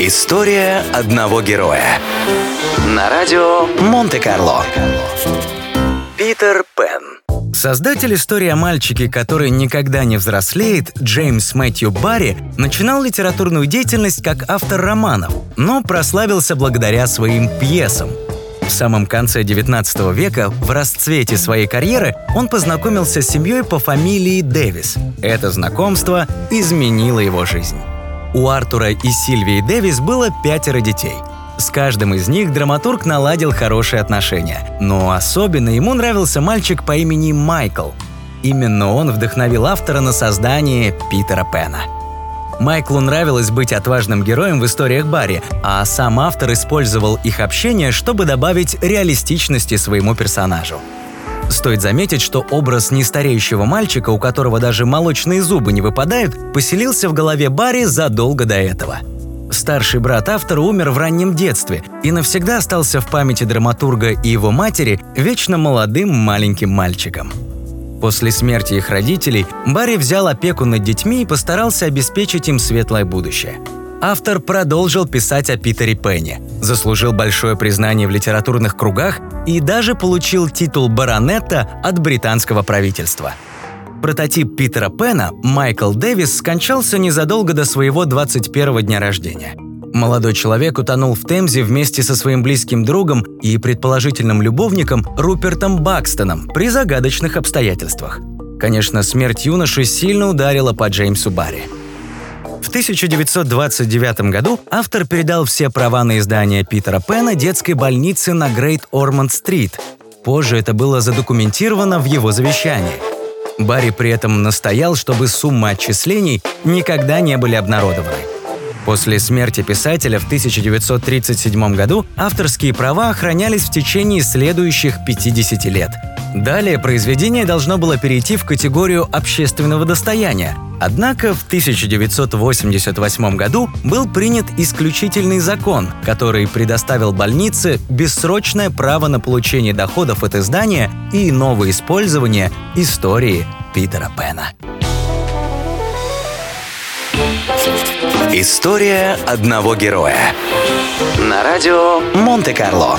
История одного героя. На радио Монте-Карло. Питер Пен. Создатель истории о мальчике, который никогда не взрослеет, Джеймс Мэтью Барри, начинал литературную деятельность как автор романов, но прославился благодаря своим пьесам. В самом конце 19 века, в расцвете своей карьеры, он познакомился с семьей по фамилии Дэвис. Это знакомство изменило его жизнь. У Артура и Сильвии Дэвис было пятеро детей. С каждым из них драматург наладил хорошие отношения, но особенно ему нравился мальчик по имени Майкл. Именно он вдохновил автора на создание Питера Пена. Майклу нравилось быть отважным героем в историях Барри, а сам автор использовал их общение, чтобы добавить реалистичности своему персонажу. Стоит заметить, что образ нестареющего мальчика, у которого даже молочные зубы не выпадают, поселился в голове Барри задолго до этого. Старший брат автора умер в раннем детстве и навсегда остался в памяти драматурга и его матери вечно молодым маленьким мальчиком. После смерти их родителей Барри взял опеку над детьми и постарался обеспечить им светлое будущее – автор продолжил писать о Питере Пенне, заслужил большое признание в литературных кругах и даже получил титул баронета от британского правительства. Прототип Питера Пена, Майкл Дэвис, скончался незадолго до своего 21-го дня рождения. Молодой человек утонул в Темзе вместе со своим близким другом и предположительным любовником Рупертом Бакстоном при загадочных обстоятельствах. Конечно, смерть юноши сильно ударила по Джеймсу Барри – в 1929 году автор передал все права на издание Питера Пэна детской больнице на Грейт Ормонд-стрит. Позже это было задокументировано в его завещании. Барри при этом настоял, чтобы суммы отчислений никогда не были обнародованы. После смерти писателя в 1937 году авторские права охранялись в течение следующих 50 лет. Далее произведение должно было перейти в категорию общественного достояния, Однако в 1988 году был принят исключительный закон, который предоставил больнице бессрочное право на получение доходов от издания и новое использование истории Питера Пена. История одного героя. На радио Монте-Карло.